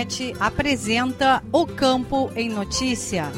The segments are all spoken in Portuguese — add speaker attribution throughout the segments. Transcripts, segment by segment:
Speaker 1: Radiosul.net apresenta O Campo em Notícia.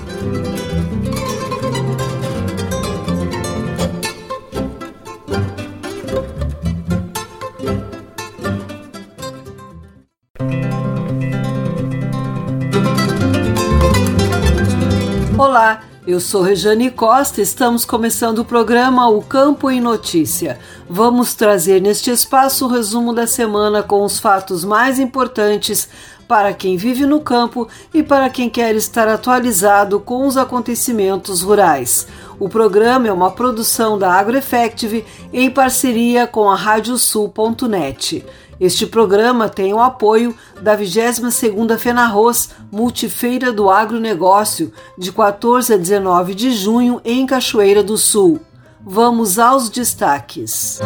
Speaker 2: Olá, eu sou Rejane Costa, estamos começando o programa O Campo em Notícia. Vamos trazer neste espaço o resumo da semana com os fatos mais importantes para quem vive no campo e para quem quer estar atualizado com os acontecimentos rurais. O programa é uma produção da AgroEffective em parceria com a Radiosul.net. Este programa tem o apoio da 22ª FENARROS Multifeira do Agronegócio, de 14 a 19 de junho em Cachoeira do Sul. Vamos aos destaques.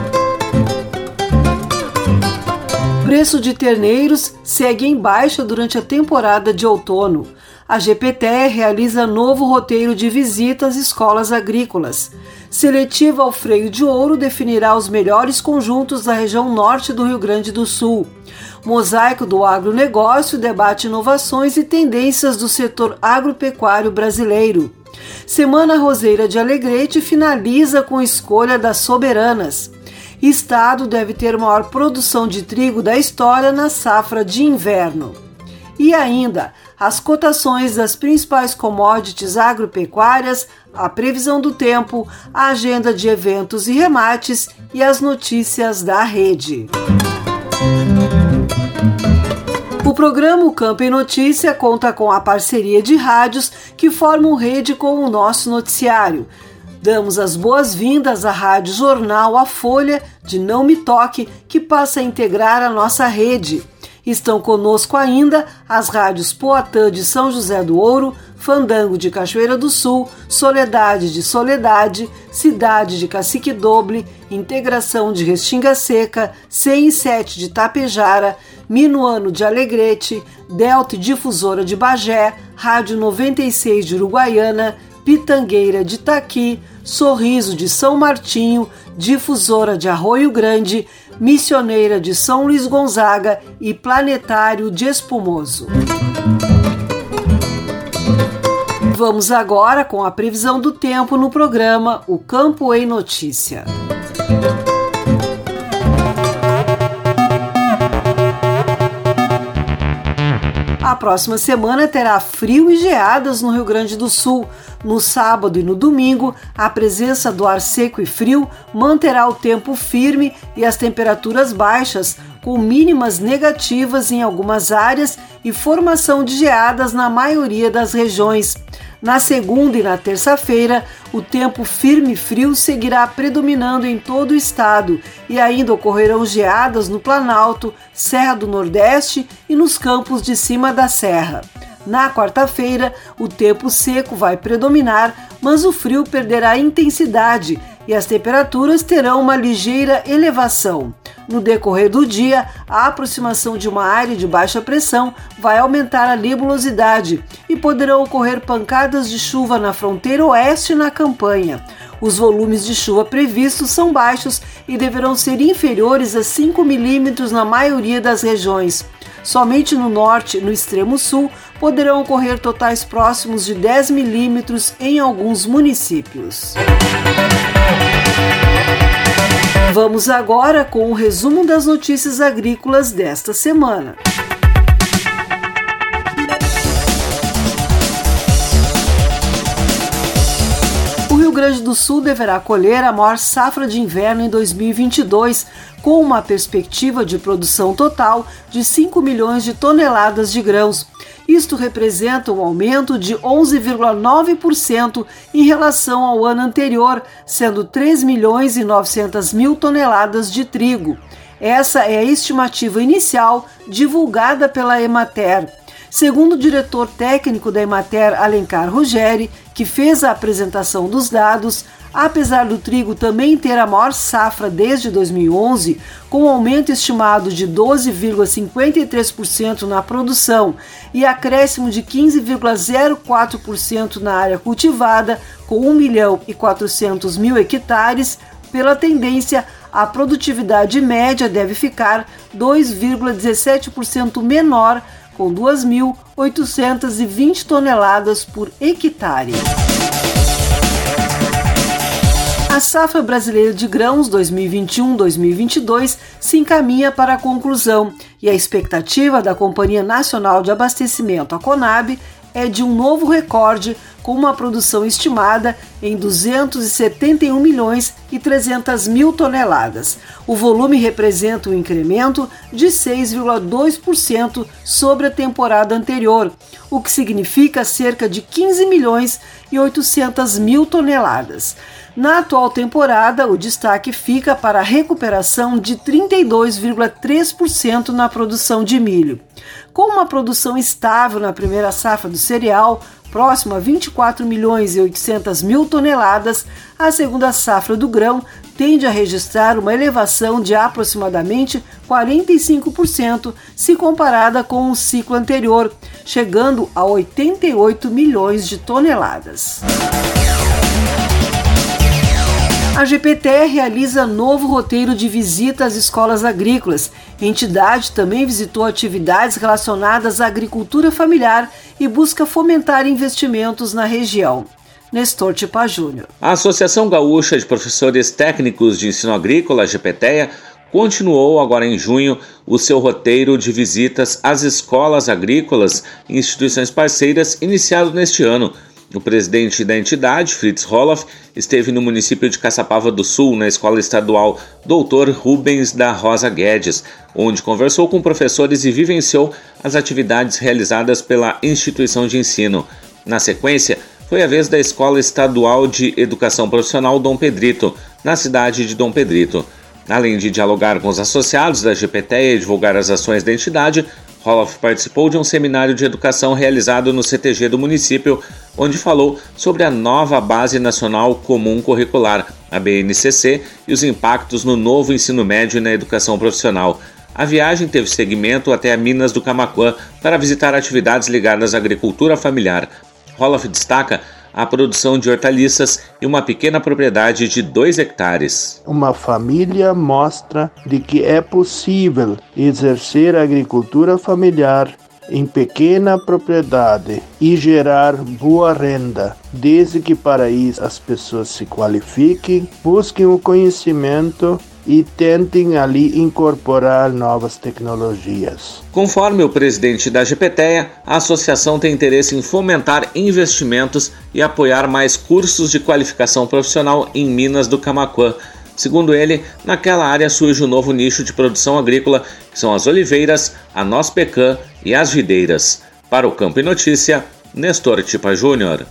Speaker 2: Preço de terneiros segue em baixa durante a temporada de outono. A GPT realiza novo roteiro de visitas às escolas agrícolas. Seletiva ao freio de ouro definirá os melhores conjuntos da região norte do Rio Grande do Sul. Mosaico do agronegócio debate inovações e tendências do setor agropecuário brasileiro. Semana Roseira de Alegrete finaliza com escolha das soberanas. Estado deve ter maior produção de trigo da história na safra de inverno. E ainda, as cotações das principais commodities agropecuárias, a previsão do tempo, a agenda de eventos e remates e as notícias da rede. O programa Campo em Notícia conta com a parceria de rádios que formam rede com o nosso noticiário. Damos as boas-vindas à Rádio Jornal A Folha de Não Me Toque, que passa a integrar a nossa rede. Estão conosco ainda as rádios Poatã de São José do Ouro, Fandango de Cachoeira do Sul, Soledade de Soledade, Cidade de Cacique Doble, Integração de Restinga Seca, 107 de Tapejara, Minuano de Alegrete, Delta Difusora de Bagé, Rádio 96 de Uruguaiana, Pitangueira de Taqui, Sorriso de São Martinho, Difusora de Arroio Grande, Missioneira de São Luís Gonzaga e Planetário de Espumoso. Vamos agora com a previsão do tempo no programa O Campo em Notícia. A próxima semana terá frio e geadas no Rio Grande do Sul. No sábado e no domingo, a presença do ar seco e frio manterá o tempo firme e as temperaturas baixas, com mínimas negativas em algumas áreas e formação de geadas na maioria das regiões. Na segunda e na terça-feira, o tempo firme e frio seguirá predominando em todo o estado e ainda ocorrerão geadas no Planalto, Serra do Nordeste e nos campos de cima da serra. Na quarta-feira, o tempo seco vai predominar, mas o frio perderá intensidade e as temperaturas terão uma ligeira elevação. No decorrer do dia, a aproximação de uma área de baixa pressão vai aumentar a nebulosidade e poderão ocorrer pancadas de chuva na fronteira oeste na campanha. Os volumes de chuva previstos são baixos e deverão ser inferiores a 5 milímetros na maioria das regiões. Somente no norte no extremo sul poderão ocorrer totais próximos de 10 milímetros em alguns municípios. Vamos agora com o resumo das notícias agrícolas desta semana. Grande do Sul deverá colher a maior safra de inverno em 2022, com uma perspectiva de produção total de 5 milhões de toneladas de grãos. Isto representa um aumento de 11,9% em relação ao ano anterior, sendo 3 milhões e 900 mil toneladas de trigo. Essa é a estimativa inicial divulgada pela Emater. Segundo o diretor técnico da Emater, Alencar Ruggeri, que fez a apresentação dos dados, apesar do trigo também ter a maior safra desde 2011, com um aumento estimado de 12,53% na produção e acréscimo de 15,04% na área cultivada, com 1 milhão e 400 mil hectares, pela tendência, a produtividade média deve ficar 2,17% menor com 2.820 toneladas por hectare. A safra brasileira de grãos 2021-2022 se encaminha para a conclusão e a expectativa da Companhia Nacional de Abastecimento, a CONAB, é de um novo recorde, com uma produção estimada em 271 milhões e 300 mil toneladas. O volume representa um incremento de 6,2% sobre a temporada anterior, o que significa cerca de 15 milhões e 800 mil toneladas. Na atual temporada, o destaque fica para a recuperação de 32,3% na produção de milho. Com uma produção estável na primeira safra do cereal, próximo a 24 milhões e 800 mil toneladas, a segunda safra do grão tende a registrar uma elevação de aproximadamente 45% se comparada com o ciclo anterior, chegando a 88 milhões de toneladas. A GPT realiza novo roteiro de visita às escolas agrícolas. A entidade também visitou atividades relacionadas à agricultura familiar e busca fomentar investimentos na região. Nestor Tipa Júnior.
Speaker 3: A Associação Gaúcha de Professores Técnicos de Ensino Agrícola, a GPTEA, continuou agora em junho o seu roteiro de visitas às escolas agrícolas e instituições parceiras iniciado neste ano o presidente da entidade, Fritz Roloff, esteve no município de Caçapava do Sul, na escola estadual Dr. Rubens da Rosa Guedes, onde conversou com professores e vivenciou as atividades realizadas pela instituição de ensino. Na sequência, foi a vez da Escola Estadual de Educação Profissional Dom Pedrito, na cidade de Dom Pedrito. Além de dialogar com os associados da GPT e divulgar as ações da entidade, Roloff participou de um seminário de educação realizado no CTG do município, onde falou sobre a nova Base Nacional Comum Curricular, a BNCC, e os impactos no novo ensino médio e na educação profissional. A viagem teve seguimento até a Minas do Camaquã para visitar atividades ligadas à agricultura familiar. Roloff destaca a produção de hortaliças e uma pequena propriedade de 2 hectares.
Speaker 4: Uma família mostra de que é possível exercer a agricultura familiar em pequena propriedade e gerar boa renda, desde que para isso as pessoas se qualifiquem, busquem o conhecimento e tentem ali incorporar novas tecnologias.
Speaker 3: Conforme o presidente da GPTEA, a associação tem interesse em fomentar investimentos e apoiar mais cursos de qualificação profissional em Minas do Camaquã. Segundo ele, naquela área surge um novo nicho de produção agrícola, que são as oliveiras, a noz pecan e as videiras. Para o Campo e Notícia, Nestor Tipa Júnior.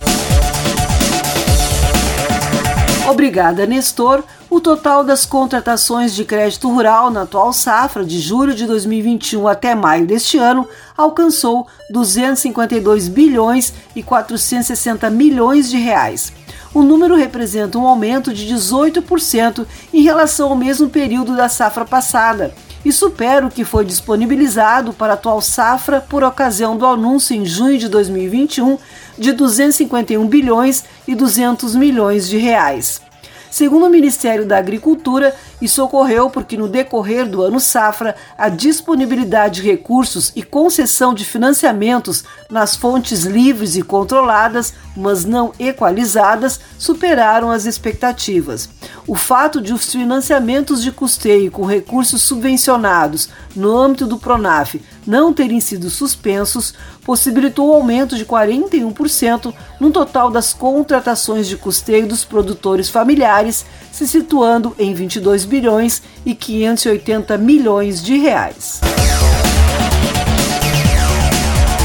Speaker 2: Obrigada, Nestor. O total das contratações de crédito rural na atual safra de julho de 2021 até maio deste ano alcançou 252 bilhões e 460 milhões de reais. O número representa um aumento de 18% em relação ao mesmo período da safra passada e supera o que foi disponibilizado para a atual safra por ocasião do anúncio em junho de 2021 de 251 bilhões e 200 milhões de reais. Segundo o Ministério da Agricultura, isso ocorreu porque no decorrer do ano safra, a disponibilidade de recursos e concessão de financiamentos nas fontes livres e controladas, mas não equalizadas, superaram as expectativas. O fato de os financiamentos de custeio com recursos subvencionados no âmbito do Pronaf não terem sido suspensos possibilitou o aumento de 41% no total das contratações de custeio dos produtores familiares, se situando em 22 bilhões e 580 milhões de reais.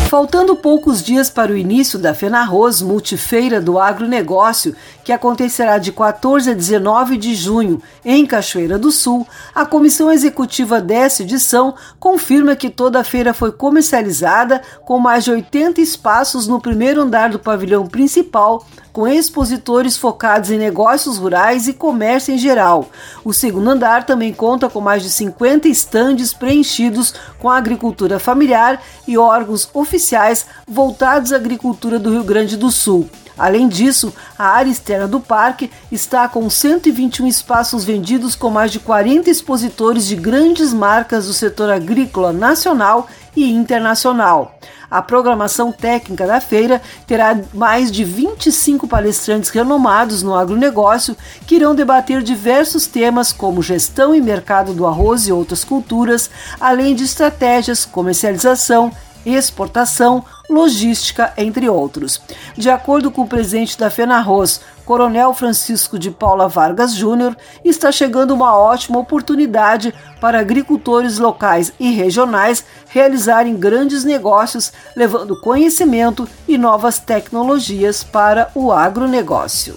Speaker 2: Faltando poucos dias para o início da FENARROS Multifeira do Agronegócio, que acontecerá de 14 a 19 de junho em Cachoeira do Sul, a comissão executiva dessa edição confirma que toda a feira foi comercializada com mais de 80 espaços no primeiro andar do pavilhão principal, com expositores focados em negócios rurais e comércio em geral. O segundo andar também conta com mais de 50 estandes preenchidos com agricultura familiar e órgãos oficiais voltados à agricultura do Rio Grande do Sul. Além disso, a área externa do parque está com 121 espaços vendidos com mais de 40 expositores de grandes marcas do setor agrícola nacional e internacional. A programação técnica da feira terá mais de 25 palestrantes renomados no agronegócio que irão debater diversos temas como gestão e mercado do arroz e outras culturas, além de estratégias, comercialização, exportação, logística, entre outros. De acordo com o presidente da FENARROS, Coronel Francisco de Paula Vargas Júnior, está chegando uma ótima oportunidade para agricultores locais e regionais realizarem grandes negócios, levando conhecimento e novas tecnologias para o agronegócio.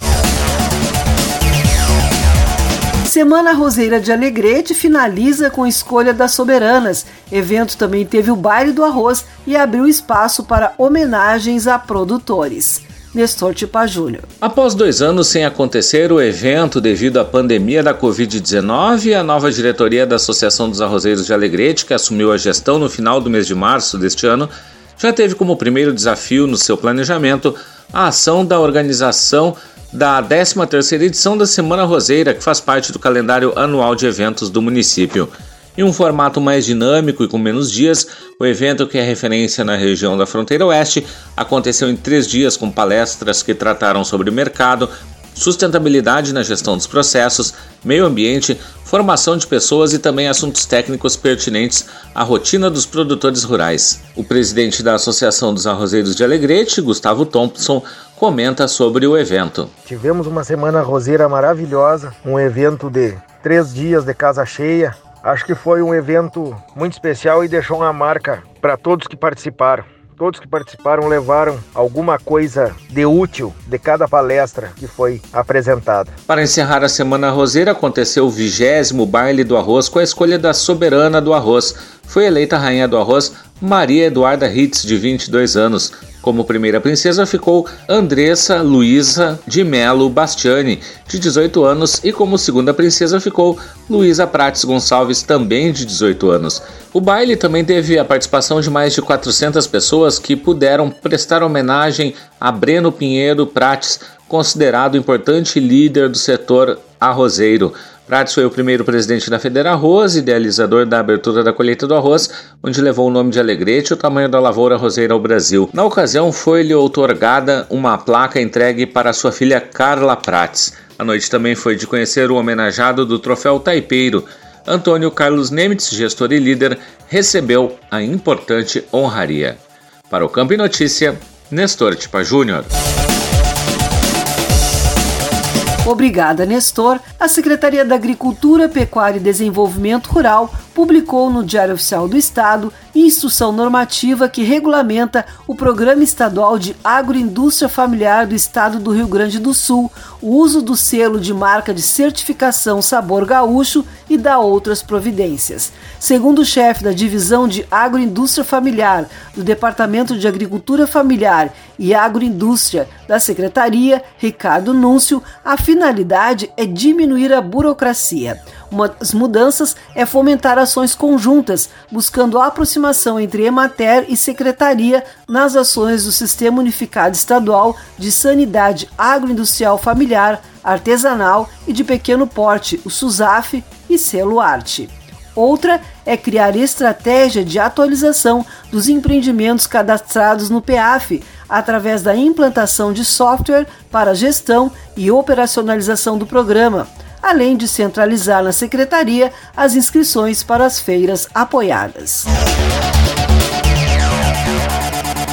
Speaker 2: Semana Roseira de Alegrete finaliza com a escolha das soberanas. Evento também teve o baile do arroz e abriu espaço para homenagens a produtores. Nestor Tipa Júnior.
Speaker 3: Após dois anos sem acontecer o evento devido à pandemia da Covid-19, a nova diretoria da Associação dos Arrozeiros de Alegrete, que assumiu a gestão no final do mês de março deste ano, já teve como primeiro desafio no seu planejamento a ação da organização da 13ª edição da Semana Roseira, que faz parte do calendário anual de eventos do município. Em um formato mais dinâmico e com menos dias, o evento, que é referência na região da fronteira oeste, aconteceu em três dias com palestras que trataram sobre mercado, sustentabilidade na gestão dos processos, meio ambiente, formação de pessoas e também assuntos técnicos pertinentes à rotina dos produtores rurais. O presidente da Associação dos Arrozeiros de Alegrete, Gustavo Thompson, comenta sobre o evento.
Speaker 5: Tivemos uma semana roseira maravilhosa, um evento de três dias de casa cheia. Acho que foi um evento muito especial e deixou uma marca para todos que participaram. Todos que participaram levaram alguma coisa de útil de cada palestra que foi apresentada.
Speaker 3: Para encerrar a Semana Roseira, aconteceu o vigésimo baile do arroz com a escolha da soberana do arroz. Foi eleita rainha do arroz Maria Eduarda Ritz, de 22 anos. Como primeira princesa ficou Andressa Luísa de Melo Bastiani, de 18 anos, e como segunda princesa ficou Luísa Prates Gonçalves, também de 18 anos. O baile também teve a participação de mais de 400 pessoas que puderam prestar homenagem a Breno Pinheiro Prates, considerado importante líder do setor arrozeiro. Prates foi o primeiro presidente da Federa Arroz, idealizador da abertura da colheita do arroz, onde levou o nome de Alegrete e o tamanho da lavoura roseira ao Brasil. Na ocasião, foi-lhe outorgada uma placa entregue para sua filha Carla Prates. A noite também foi de conhecer o homenageado do troféu Taipeiro. Antônio Carlos Nemitz, gestor e líder, recebeu a importante honraria. Para o Campo e Notícia, Nestor Tipa Júnior.
Speaker 2: Obrigada, Nestor. A Secretaria da Agricultura, Pecuária e Desenvolvimento Rural publicou no Diário Oficial do Estado instrução normativa que regulamenta o Programa Estadual de Agroindústria Familiar do Estado do Rio Grande do Sul, o uso do selo de marca de certificação Sabor Gaúcho e da outras providências. Segundo o chefe da Divisão de Agroindústria Familiar do Departamento de Agricultura Familiar e Agroindústria da Secretaria, Ricardo Núncio, a finalidade é diminuir a burocracia. Uma das mudanças é fomentar ações conjuntas, buscando a aproximação entre Emater e Secretaria nas ações do Sistema Unificado Estadual de Sanidade Agroindustrial Familiar, artesanal e de pequeno porte, o SUSAF e selo arte. Outra é criar estratégia de atualização dos empreendimentos cadastrados no PAF, através da implantação de software para gestão e operacionalização do programa, além de centralizar na secretaria as inscrições para as feiras apoiadas.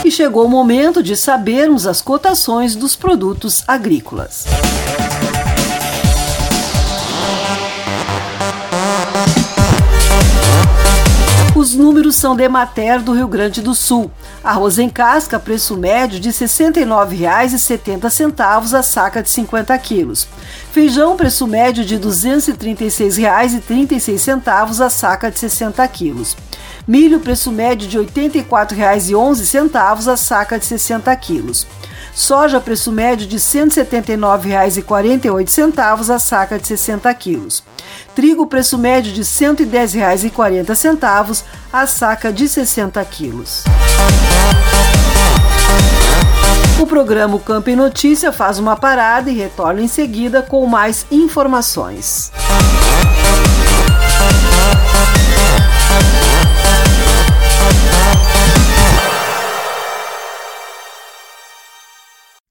Speaker 2: E chegou o momento de sabermos as cotações dos produtos agrícolas. Os números são de Emater do Rio Grande do Sul. Arroz em casca, preço médio de R$ 69,70 a saca de 50 quilos. Feijão, preço médio de R$ 236,36 a saca de 60 quilos. Milho, preço médio de R$ 84,11 a saca de 60 quilos. Soja, preço médio de R$ 179,48 a saca de 60 quilos. Trigo, preço médio de R$ 110,40 a saca de 60 quilos. O programa Campo em Notícia faz uma parada e retorna em seguida com mais informações.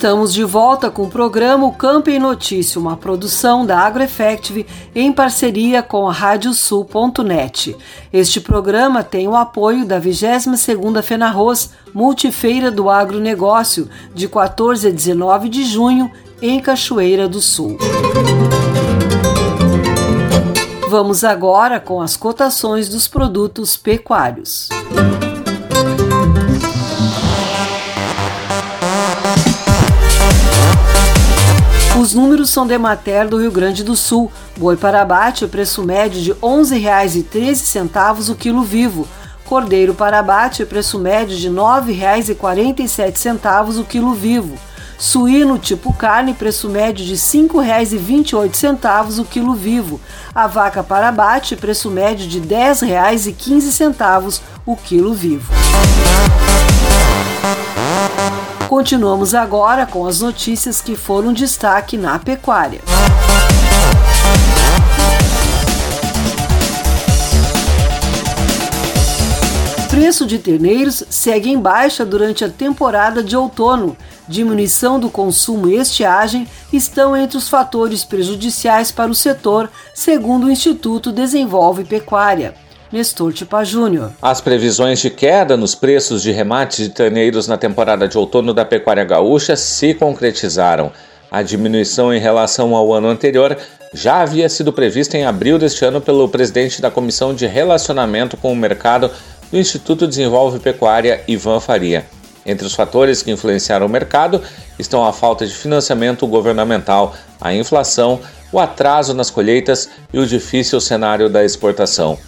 Speaker 2: Estamos de volta com o programa Campo em Notícia, uma produção da AgroEffective em parceria com a Radiosul.net. Este programa tem o apoio da 22ª FENARROS, Multifeira do Agronegócio, de 14 a 19 de junho, em Cachoeira do Sul. Vamos agora com as cotações dos produtos pecuários. Os números são de Mater do Rio Grande do Sul. Boi para abate, preço médio de R$ 11,13 o quilo vivo. Cordeiro para abate, preço médio de R$ 9,47 o quilo vivo. Suíno tipo carne, preço médio de R$ 5,28 o quilo vivo. A vaca para abate, preço médio de R$ 10,15 o quilo vivo. Continuamos agora com as notícias que foram destaque na pecuária. Preço de terneiros segue em baixa durante a temporada de outono. Diminuição do consumo e estiagem estão entre os fatores prejudiciais para o setor, segundo o Instituto Desenvolve Pecuária. Nestor Tipa Júnior.
Speaker 3: As previsões de queda nos preços de remate de terneiros na temporada de outono da pecuária gaúcha se concretizaram. A diminuição em relação ao ano anterior já havia sido prevista em abril deste ano pelo presidente da Comissão de Relacionamento com o Mercado do Instituto Desenvolve Pecuária, Ivan Faria. Entre os fatores que influenciaram o mercado estão a falta de financiamento governamental, a inflação, o atraso nas colheitas e o difícil cenário da exportação.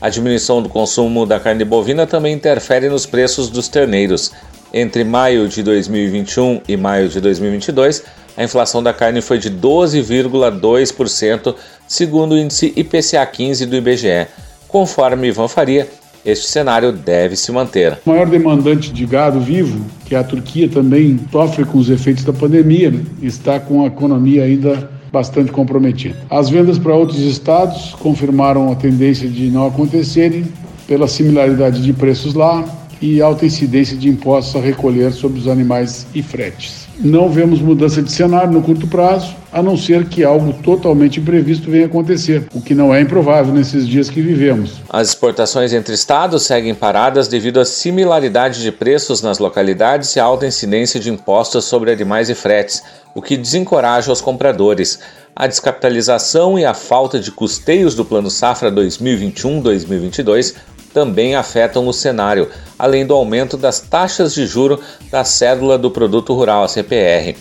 Speaker 3: A diminuição do consumo da carne bovina também interfere nos preços dos terneiros. Entre maio de 2021 e maio de 2022, a inflação da carne foi de 12,2%, segundo o índice IPCA 15 do IBGE. Conforme Ivan Faria, este cenário deve se manter.
Speaker 6: O maior demandante de gado vivo, que é a Turquia, também sofre com os efeitos da pandemia, né? está com a economia ainda bastante comprometido. As vendas para outros estados confirmaram a tendência de não acontecerem pela similaridade de preços lá, e alta incidência de impostos a recolher sobre os animais e fretes. Não vemos mudança de cenário no curto prazo, a não ser que algo totalmente imprevisto venha acontecer, o que não é improvável nesses dias que vivemos.
Speaker 3: As exportações entre estados seguem paradas devido à similaridade de preços nas localidades e à alta incidência de impostos sobre animais e fretes, o que desencoraja os compradores. A descapitalização e a falta de custeios do Plano Safra 2021-2022 também afetam o cenário, além do aumento das taxas de juro da cédula do Produto Rural, a CPR.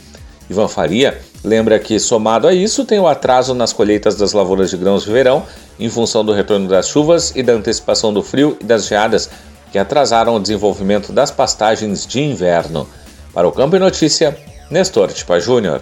Speaker 3: Ivan Faria lembra que, somado a isso, tem o atraso nas colheitas das lavouras de grãos de verão, em função do retorno das chuvas e da antecipação do frio e das geadas, que atrasaram o desenvolvimento das pastagens de inverno. Para o Campo e Notícia, Nestor Tipa Júnior.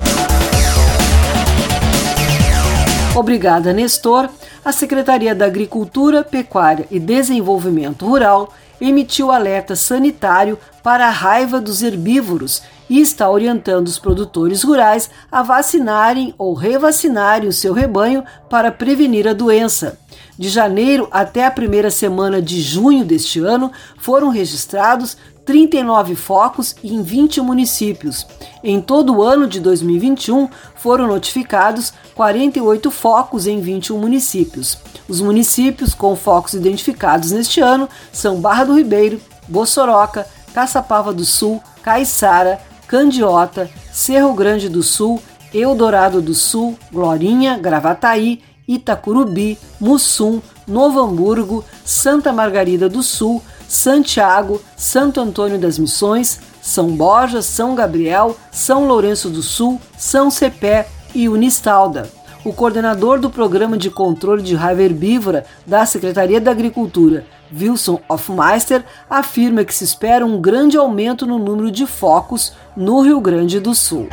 Speaker 2: Obrigada, Nestor a Secretaria da Agricultura, Pecuária e Desenvolvimento Rural emitiu alerta sanitário para a raiva dos herbívoros e está orientando os produtores rurais a vacinarem ou revacinarem o seu rebanho para prevenir a doença. De janeiro até a primeira semana de junho deste ano, foram registrados 39 focos em 20 municípios. Em todo o ano de 2021, foram notificados 48 focos em 21 municípios. Os municípios com focos identificados neste ano são Barra do Ribeiro, Bossoroca, Caçapava do Sul, Caiçara, Candiota, Cerro Grande do Sul, Eldorado do Sul, Glorinha, Gravataí, Itacurubi, Mussum, Novo Hamburgo, Santa Margarida do Sul, Santiago, Santo Antônio das Missões, São Borja, São Gabriel, São Lourenço do Sul, São Cepé e Unistalda. O coordenador do Programa de Controle de Raiva Herbívora da Secretaria da Agricultura, Wilson Hofmeister, afirma que se espera um grande aumento no número de focos no Rio Grande do Sul.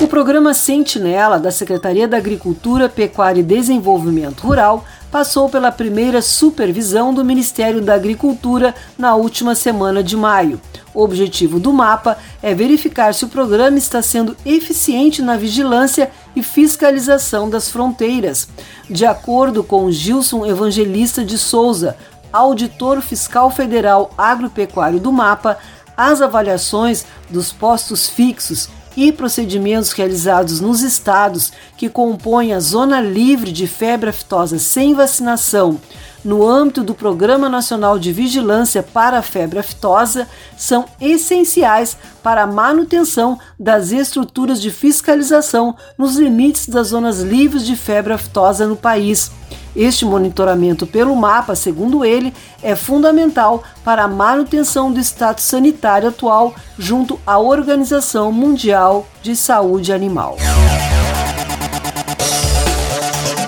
Speaker 2: O programa Sentinela da Secretaria da Agricultura, Pecuária e Desenvolvimento Rural passou pela primeira supervisão do Ministério da Agricultura na última semana de maio. O objetivo do mapa é verificar se o programa está sendo eficiente na vigilância e fiscalização das fronteiras. De acordo com Gilson Evangelista de Souza, auditor fiscal federal agropecuário do mapa, as avaliações dos postos fixos e procedimentos realizados nos estados que compõem a zona livre de febre aftosa sem vacinação no âmbito do Programa Nacional de Vigilância para a Febre Aftosa são essenciais para a manutenção das estruturas de fiscalização nos limites das zonas livres de febre aftosa no país. Este monitoramento pelo mapa, segundo ele, é fundamental para a manutenção do status sanitário atual junto à Organização Mundial de Saúde Animal.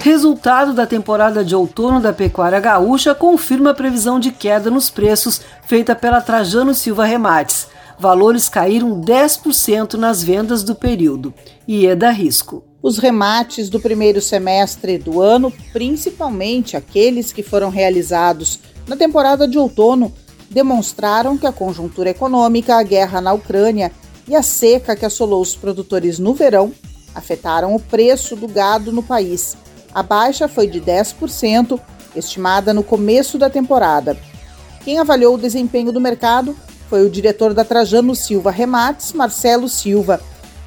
Speaker 2: Resultado da temporada de outono da pecuária gaúcha confirma a previsão de queda nos preços feita pela Trajano Silva Remates. Valores caíram 10% nas vendas do período. E é da risco.
Speaker 7: Os remates do primeiro semestre do ano, principalmente aqueles que foram realizados na temporada de outono, demonstraram que a conjuntura econômica, a guerra na Ucrânia e a seca que assolou os produtores no verão afetaram o preço do gado no país. A baixa foi de 10%, estimada no começo da temporada. Quem avaliou o desempenho do mercado foi o diretor da Trajano Silva Remates, Marcelo Silva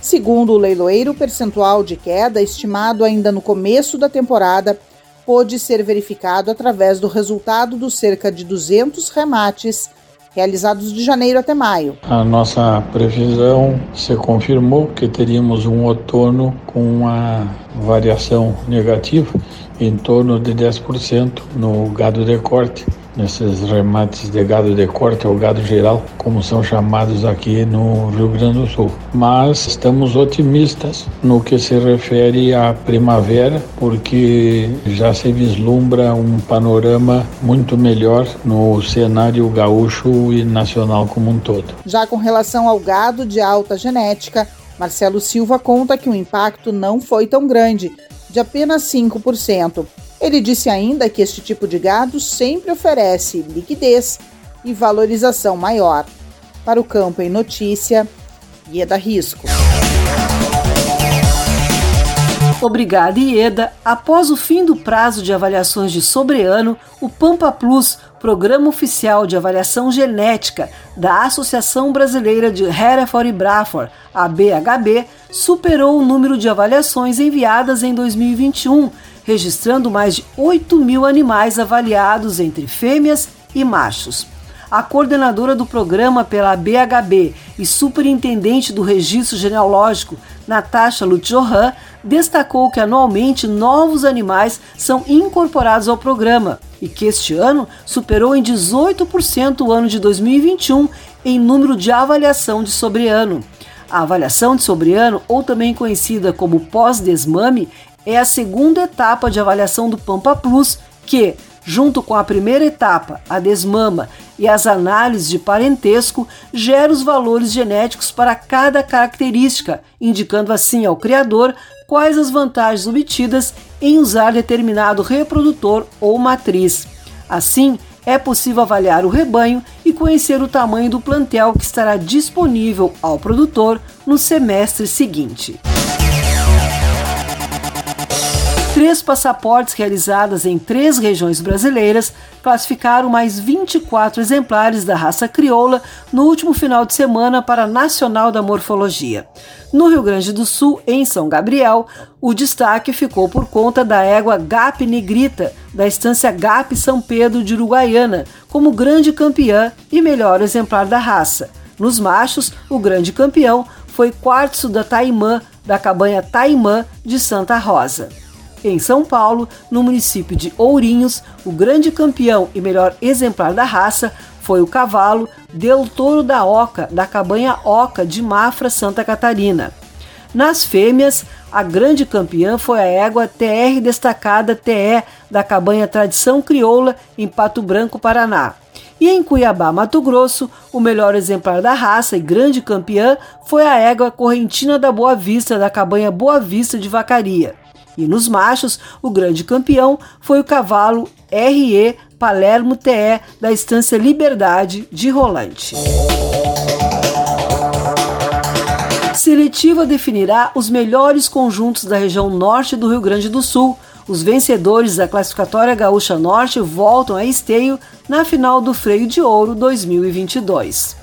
Speaker 7: Segundo o leiloeiro, o percentual de queda, estimado ainda no começo da temporada, pôde ser verificado através do resultado dos cerca de 200 remates realizados de janeiro até maio.
Speaker 8: A nossa previsão se confirmou que teríamos um outono com uma variação negativa em torno de 10% no gado de corte nesses remates de gado de corte ou gado geral, como são chamados aqui no Rio Grande do Sul. Mas estamos otimistas no que se refere à primavera, porque já se vislumbra um panorama muito melhor no cenário gaúcho e nacional como um todo.
Speaker 7: Já com relação ao gado de alta genética, Marcelo Silva conta que o impacto não foi tão grande, de apenas 5%. Ele disse ainda que este tipo de gado sempre oferece liquidez e valorização maior. Para o Campo em Notícia, Ieda Risco.
Speaker 2: Obrigada, Ieda. Após o fim do prazo de avaliações de sobreano, o Pampa Plus Programa Oficial de Avaliação Genética da Associação Brasileira de Hereford e Braford, a BHB, superou o número de avaliações enviadas em 2021, registrando mais de 8 mil animais avaliados entre fêmeas e machos a coordenadora do programa pela BHB e superintendente do registro genealógico, Natasha Lutjohan, destacou que anualmente novos animais são incorporados ao programa e que este ano superou em 18% o ano de 2021 em número de avaliação de sobreano. A avaliação de sobreano, ou também conhecida como pós-desmame, é a segunda etapa de avaliação do Pampa Plus que, junto com a primeira etapa, a desmama, e as análises de parentesco, gera os valores genéticos para cada característica, indicando assim ao criador quais as vantagens obtidas em usar determinado reprodutor ou matriz. Assim, é possível avaliar o rebanho e conhecer o tamanho do plantel que estará disponível ao produtor no semestre seguinte. Três passaportes realizadas em três regiões brasileiras classificaram mais 24 exemplares da raça crioula no último final de semana para a Nacional da Morfologia. No Rio Grande do Sul, em São Gabriel, o destaque ficou por conta da égua Gap Negrita, da estância Gap São Pedro de Uruguaiana, como grande campeã e melhor exemplar da raça. Nos machos, o grande campeão foi Quartzo da Taimã, da cabanha Taimã de Santa Rosa. Em São Paulo, no município de Ourinhos, o grande campeão e melhor exemplar da raça foi o cavalo Del Toro da Oca, da cabanha Oca de Mafra, Santa Catarina. Nas fêmeas, a grande campeã foi a égua TR destacada TE da cabanha Tradição Crioula em Pato Branco, Paraná. E em Cuiabá, Mato Grosso, o melhor exemplar da raça e grande campeã foi a égua Correntina da Boa Vista da cabanha Boa Vista de Vacaria. E nos machos, o grande campeão foi o cavalo RE Palermo TE da Estância Liberdade de Rolante. Seletiva definirá os melhores conjuntos da região norte do Rio Grande do Sul. Os vencedores da classificatória Gaúcha Norte voltam a esteio na final do Freio de Ouro 2022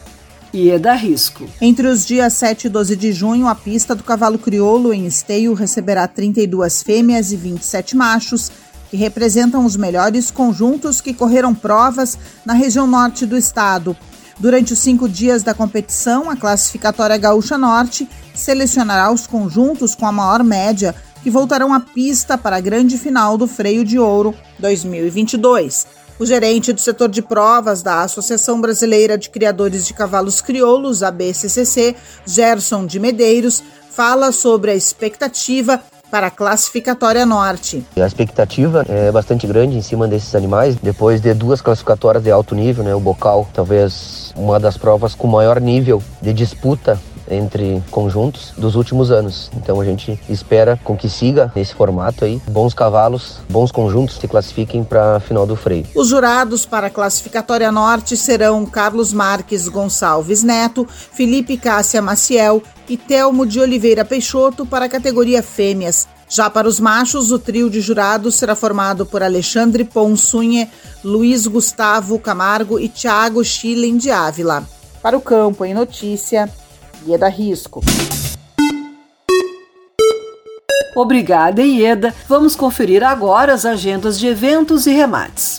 Speaker 2: e é da risco.
Speaker 7: Entre os dias 7 e 12 de junho, a pista do cavalo crioulo em esteio receberá 32 fêmeas e 27 machos, que representam os melhores conjuntos que correram provas na região norte do estado. Durante os cinco dias da competição, a classificatória Gaúcha Norte selecionará os conjuntos com a maior média que voltarão à pista para a grande final do Freio de Ouro 2022. O gerente do setor de provas da Associação Brasileira de Criadores de Cavalos Crioulos, ABCCC, Gerson de Medeiros, fala sobre a expectativa para a classificatória norte.
Speaker 9: A expectativa é bastante grande em cima desses animais, depois de duas classificatórias de alto nível, né, o bocal, talvez uma das provas com maior nível de disputa entre conjuntos dos últimos anos. Então a gente espera com que siga nesse formato aí, bons cavalos, bons conjuntos se classifiquem para a final do freio.
Speaker 7: Os jurados para a classificatória norte serão Carlos Marques Gonçalves Neto, Felipe Cássia Maciel e Telmo de Oliveira Peixoto para a categoria fêmeas. Já para os machos, o trio de jurados será formado por Alexandre Ponsunhe, Luiz Gustavo Camargo e Thiago Schilling de Ávila. Para o campo em notícia, Ieda Risco.
Speaker 2: Obrigada, Ieda. Vamos conferir agora as agendas de eventos e remates.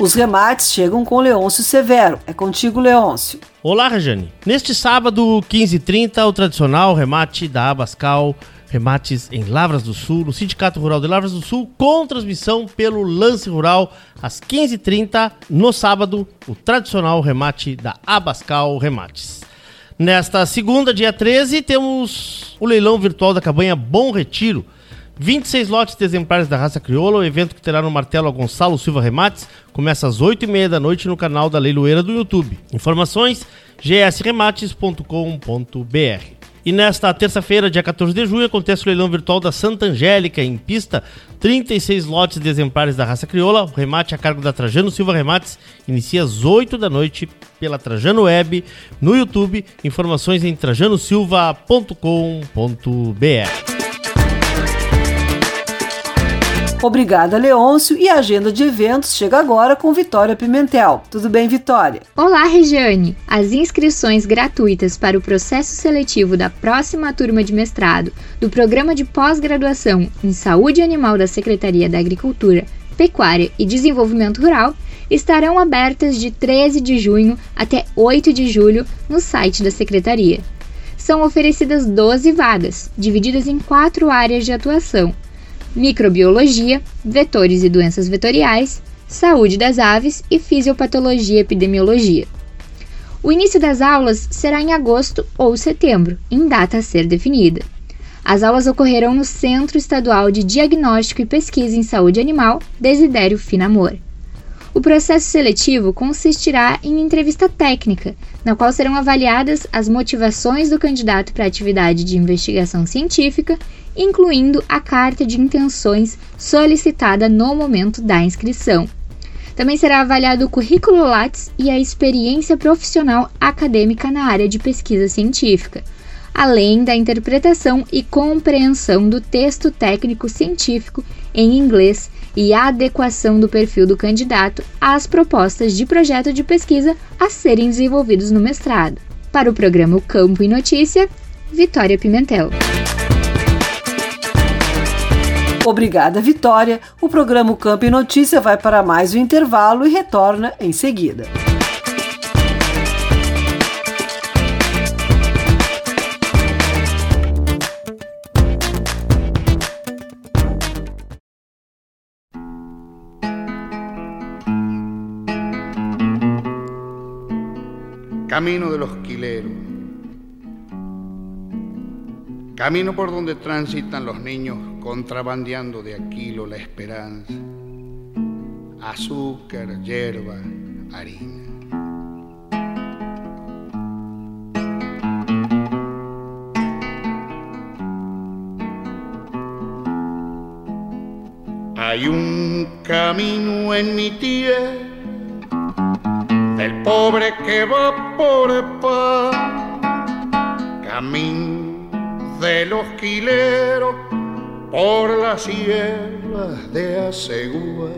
Speaker 2: Os remates chegam com Leôncio Severo. É contigo, Leôncio.
Speaker 10: Olá, Rejane. Neste sábado, 15h30, o tradicional remate da Abascal remates em Lavras do Sul, no Sindicato Rural de Lavras do Sul, com transmissão pelo Lance Rural às 15h30, no sábado, o tradicional remate da Abascal Remates. Nesta segunda, dia 13, temos o leilão virtual da cabanha Bom Retiro. 26 lotes de exemplares da raça crioula, o evento que terá no martelo Gonçalo Silva Remates, começa às 8h30 da noite no canal da Leiloeira do YouTube. Informações gsremates.com.br. E nesta terça-feira, dia 14 de junho, acontece o leilão virtual da Santa Angélica em pista. 36 lotes de exemplares da raça crioula. O remate a cargo da Trajano Silva Remates inicia às 8 da noite pela Trajano Web no YouTube. Informações em trajanosilva.com.br.
Speaker 2: Obrigada, Leôncio. E a agenda de eventos chega agora com Vitória Pimentel. Tudo bem, Vitória?
Speaker 11: Olá, Regiane. As inscrições gratuitas para o processo seletivo da próxima turma de mestrado do Programa de Pós-Graduação em Saúde Animal da Secretaria da Agricultura, Pecuária e Desenvolvimento Rural estarão abertas de 13 de junho até 8 de julho no site da Secretaria. São oferecidas 12 vagas, divididas em quatro áreas de atuação: microbiologia, vetores e doenças vetoriais, saúde das aves e fisiopatologia e epidemiologia. O início das aulas será em agosto ou setembro, em data a ser definida. As aulas ocorrerão no Centro Estadual de Diagnóstico e Pesquisa em Saúde Animal, Desidério Finamor. O processo seletivo consistirá em entrevista técnica, na qual serão avaliadas as motivações do candidato para a atividade de investigação científica, incluindo a carta de intenções solicitada no momento da inscrição. Também será avaliado o currículo Lattes e a experiência profissional acadêmica na área de pesquisa científica, além da interpretação e compreensão do texto técnico científico em inglês e adequação do perfil do candidato às propostas de projeto de pesquisa a serem desenvolvidos no mestrado. Para o programa Campo e Notícia, Vitória Pimentel.
Speaker 2: Obrigada, Vitória. O programa Campo e Notícia vai para mais um intervalo e retorna em seguida.
Speaker 12: Camino de los quileros. Camino por donde transitan los niños contrabandeando de Aquilo la esperanza. Azúcar, hierba, harina. Hay un camino en mi tierra del pobre que va por pan, camino de los quileros por las sierras de Asegúa.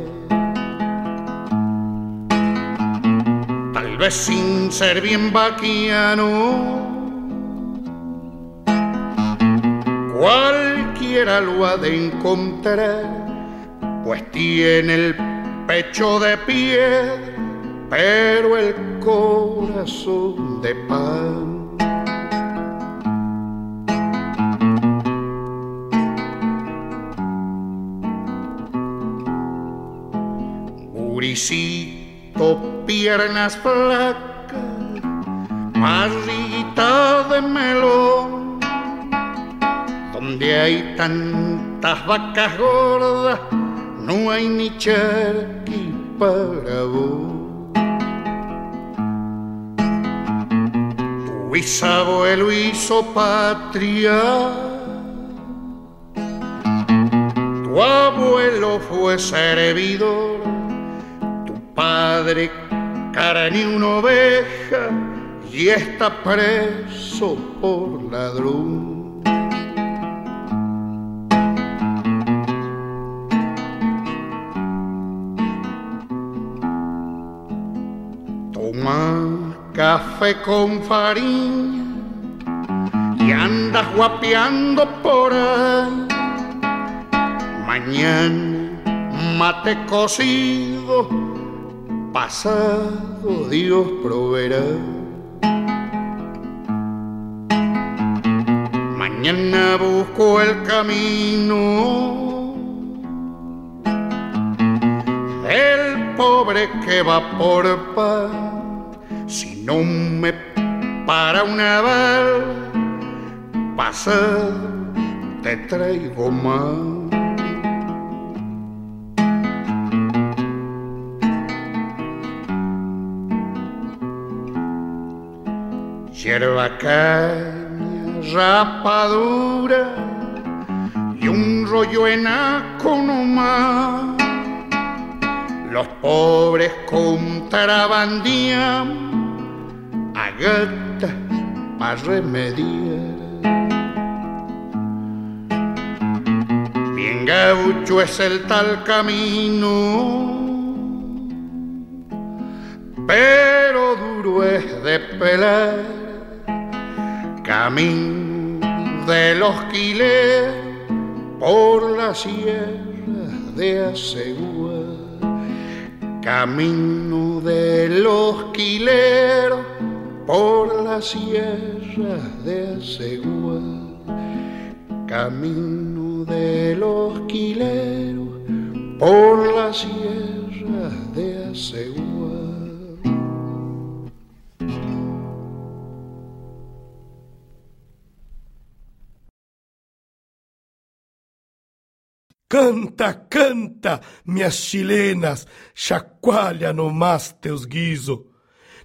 Speaker 12: Tal vez sin ser bien vaquiano, cualquiera lo ha de encontrar, pues tiene el pecho de piedra pero el corazón de pan. Muricito, piernas flacas, marrita de melón, donde hay tantas vacas gordas, no hay ni charqui para vos. Bisabuelo hizo patria. Tu abuelo fue servidor, tu padre carne una oveja y está preso por ladrón. Café con farina y andas guapeando por ahí. Mañana mate cocido, pasado Dios proveerá. Mañana busco el camino del pobre que va por paz si no me para una bala, pasa, te traigo más. Hierba caña, rapadura y un rollo en nomás. Los pobres contrabandían agata para remediar. Bien Gaucho es el tal camino, pero duro es de pelar. Camino de los quiles por la sierra de Asegúa. Camino de los quileros por la sierra de Asegúa. Camino de los quileros por la sierra de Asegúa.
Speaker 13: Canta, canta, minhas chilenas, chacoalha no mais teus guiso.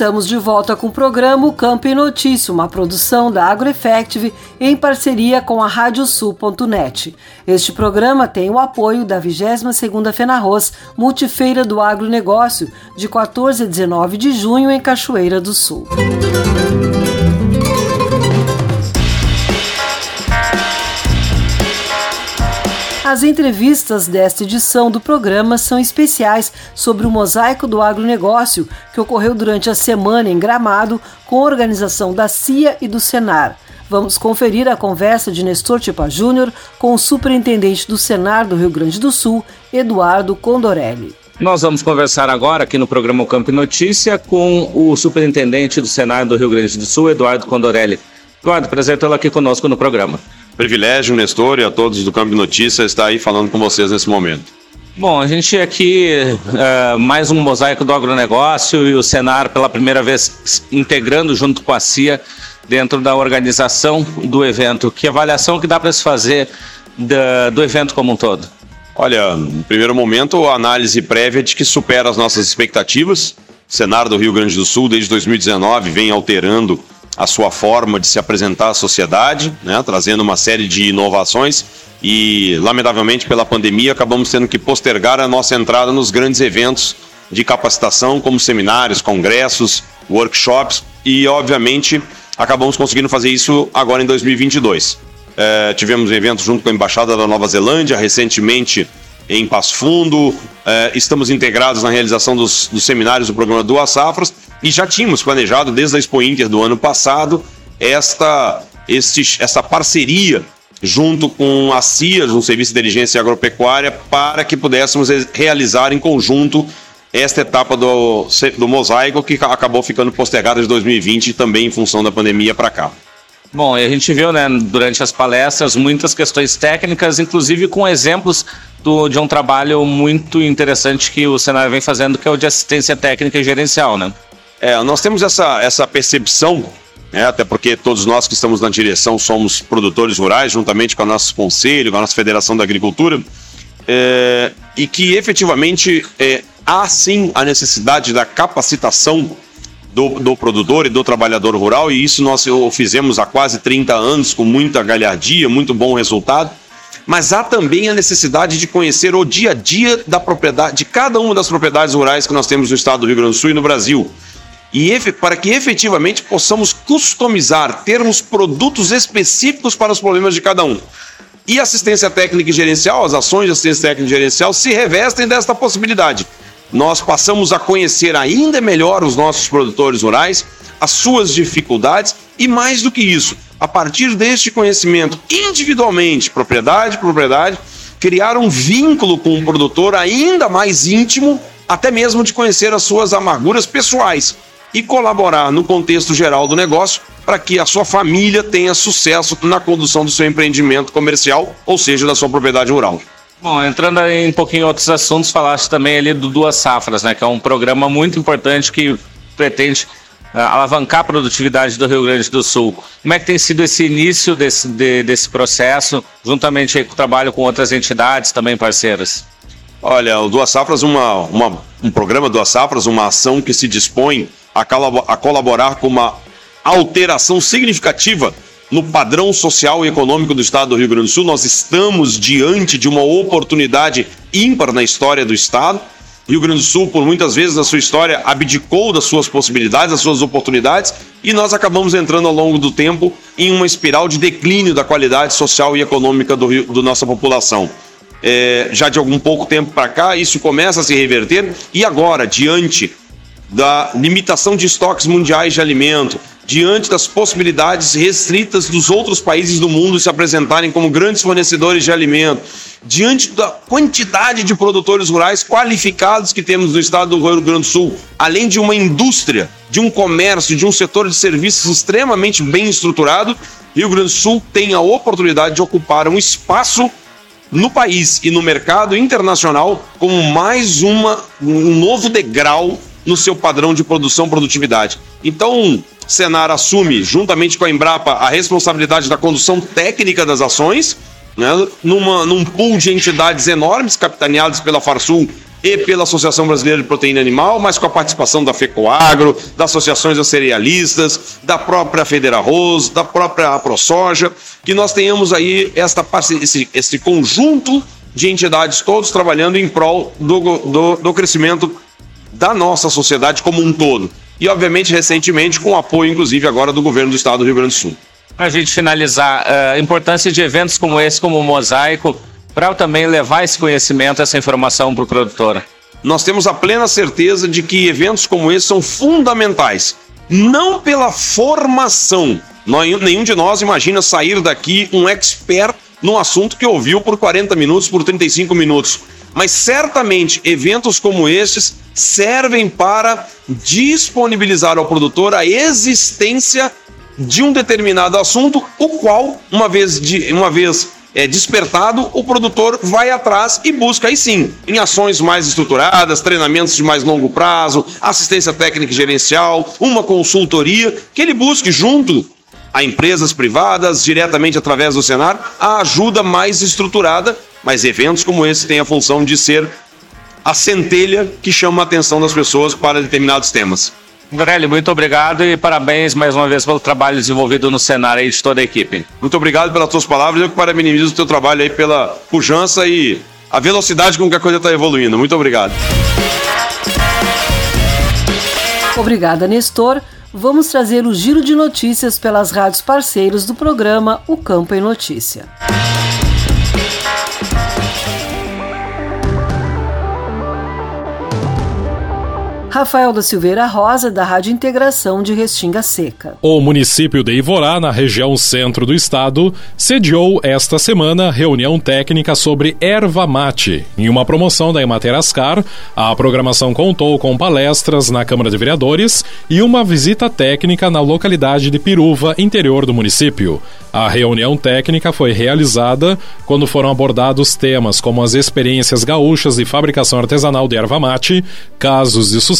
Speaker 2: Estamos de volta com o programa Campo em Notícia, uma produção da AgroEffective em parceria com a Radiosul.net. Este programa tem o apoio da 22ª FENARROS, Multifeira do Agronegócio, de 14 a 19 de junho em Cachoeira do Sul. As entrevistas desta edição do programa são especiais sobre o mosaico do agronegócio que ocorreu durante a semana em Gramado com a organização da CIA e do Senar. Vamos conferir a conversa de Nestor Tipa Júnior com o superintendente do Senar do Rio Grande do Sul, Eduardo Condorelli.
Speaker 3: Nós vamos conversar agora aqui no programa Campo Notícia com o superintendente do Senar do Rio Grande do Sul, Eduardo Condorelli. Eduardo, prazer tê-lo aqui conosco no programa.
Speaker 14: Privilégio, Nestor, e a todos do Campo de Notícias estar aí falando com vocês nesse momento.
Speaker 3: Bom, a gente aqui, uh, mais um mosaico do agronegócio e o Senar pela primeira vez integrando junto com a CIA dentro da organização do evento. Que avaliação que dá para se fazer da, do evento como um todo?
Speaker 14: Olha, no primeiro momento, a análise prévia de que supera as nossas expectativas. O Senar do Rio Grande do Sul, desde 2019, vem alterando a sua forma de se apresentar à sociedade, né, trazendo uma série de inovações e, lamentavelmente, pela pandemia, acabamos tendo que postergar a nossa entrada nos grandes eventos de capacitação, como seminários, congressos, workshops e, obviamente, acabamos conseguindo fazer isso agora em 2022. É, tivemos eventos junto com a Embaixada da Nova Zelândia, recentemente em Passo Fundo, é, estamos integrados na realização dos, dos seminários do programa Duas Safras e já tínhamos planejado desde a Expo Inter do ano passado esta, este, essa parceria junto com a CIA, um Serviço de Inteligência Agropecuária, para que pudéssemos realizar em conjunto esta etapa do, do mosaico que acabou ficando postergada de 2020 também em função da pandemia para cá.
Speaker 3: Bom, a gente viu, né, durante as palestras, muitas questões técnicas, inclusive com exemplos do, de um trabalho muito interessante que o cenário vem fazendo, que é o de assistência técnica e gerencial, né?
Speaker 14: É, nós temos essa, essa percepção, né, até porque todos nós que estamos na direção somos produtores rurais, juntamente com o nosso conselho, com a nossa Federação da Agricultura, é, e que efetivamente é, há sim a necessidade da capacitação do, do, produtor e do trabalhador rural, e isso nós fizemos há quase 30 anos com muita galhardia, muito bom resultado. Mas há também a necessidade de conhecer o dia a dia da propriedade, de cada uma das propriedades rurais que nós temos no estado do Rio Grande do Sul e no Brasil e para que efetivamente possamos customizar, termos produtos específicos para os problemas de cada um. E assistência técnica e gerencial, as ações de assistência técnica e gerencial se revestem desta possibilidade. Nós passamos a conhecer ainda melhor os nossos produtores rurais, as suas dificuldades e mais do que isso, a partir deste conhecimento individualmente, propriedade por propriedade, criar um vínculo com o produtor ainda mais íntimo, até mesmo de conhecer as suas amarguras pessoais e colaborar no contexto geral do negócio para que a sua família tenha sucesso na condução do seu empreendimento comercial, ou seja, da sua propriedade rural.
Speaker 3: Bom, entrando em um pouquinho em outros assuntos, falaste também ali do Duas Safras, né? Que é um programa muito importante que pretende uh, alavancar a produtividade do Rio Grande do Sul. Como é que tem sido esse início desse, de, desse processo, juntamente com o trabalho com outras entidades também parceiras?
Speaker 14: Olha, o Duas Safras, uma, uma, um programa Duas Safras, uma ação que se dispõe a, a colaborar com uma alteração significativa no padrão social e econômico do estado do Rio Grande do Sul. Nós estamos diante de uma oportunidade ímpar na história do estado. Rio Grande do Sul, por muitas vezes na sua história, abdicou das suas possibilidades, das suas oportunidades, e nós acabamos entrando ao longo do tempo em uma espiral de declínio da qualidade social e econômica do, Rio, do nossa população. É, já de algum pouco tempo para cá, isso começa a se reverter, e agora, diante da limitação de estoques mundiais de alimento, diante das possibilidades restritas dos outros países do mundo se apresentarem como grandes fornecedores de alimento, diante da quantidade de produtores rurais qualificados que temos no estado do Rio Grande do Sul, além de uma indústria, de um comércio, de um setor de serviços extremamente bem estruturado, Rio Grande do Sul tem a oportunidade de ocupar um espaço no país e no mercado internacional como mais uma, um novo degrau no seu padrão de produção produtividade. Então, Senar assume, juntamente com a Embrapa, a responsabilidade da condução técnica das ações, né, numa, num pool de entidades enormes, capitaneadas pela Farsul e pela Associação Brasileira de Proteína Animal, mas com a participação da FECOAGRO, das associações das cerealistas, da própria Federarroz, da própria ProSoja, que nós tenhamos aí esta, esse, esse conjunto de entidades todos trabalhando em prol do, do, do crescimento da nossa sociedade como um todo e, obviamente, recentemente, com o apoio, inclusive, agora do governo do estado do Rio Grande do Sul.
Speaker 3: Para a gente finalizar, eh, a importância de eventos como esse, como o Mosaico, para também levar esse conhecimento, essa informação para o produtor.
Speaker 14: Nós temos a plena certeza de que eventos como esse são fundamentais, não pela formação. Nenhum de nós imagina sair daqui um expert num assunto que ouviu por 40 minutos, por 35 minutos mas certamente eventos como estes servem para disponibilizar ao produtor a existência de um determinado assunto, o qual, uma vez, de, uma vez é, despertado, o produtor vai atrás e busca, aí sim, em ações mais estruturadas, treinamentos de mais longo prazo, assistência técnica e gerencial, uma consultoria, que ele busque junto a empresas privadas, diretamente através do Senar, a ajuda mais estruturada mas eventos como esse têm a função de ser a centelha que chama a atenção das pessoas para determinados temas.
Speaker 3: Grelli, muito obrigado e parabéns mais uma vez pelo trabalho desenvolvido no cenário aí de toda a equipe.
Speaker 14: Muito obrigado pelas suas palavras, eu que parabenizo o teu trabalho aí pela pujança e a velocidade com que a coisa está evoluindo. Muito obrigado.
Speaker 2: Obrigada, Nestor. Vamos trazer o giro de notícias pelas rádios parceiros do programa O Campo em Notícia. Rafael da Silveira Rosa, da Rádio Integração de Restinga Seca.
Speaker 15: O município de Ivorá, na região centro do estado, sediou esta semana reunião técnica sobre erva mate. Em uma promoção da Emater Ascar, a programação contou com palestras na Câmara de Vereadores e uma visita técnica na localidade de Piruva, interior do município. A reunião técnica foi realizada quando foram abordados temas como as experiências gaúchas de fabricação artesanal de erva mate, casos de sucesso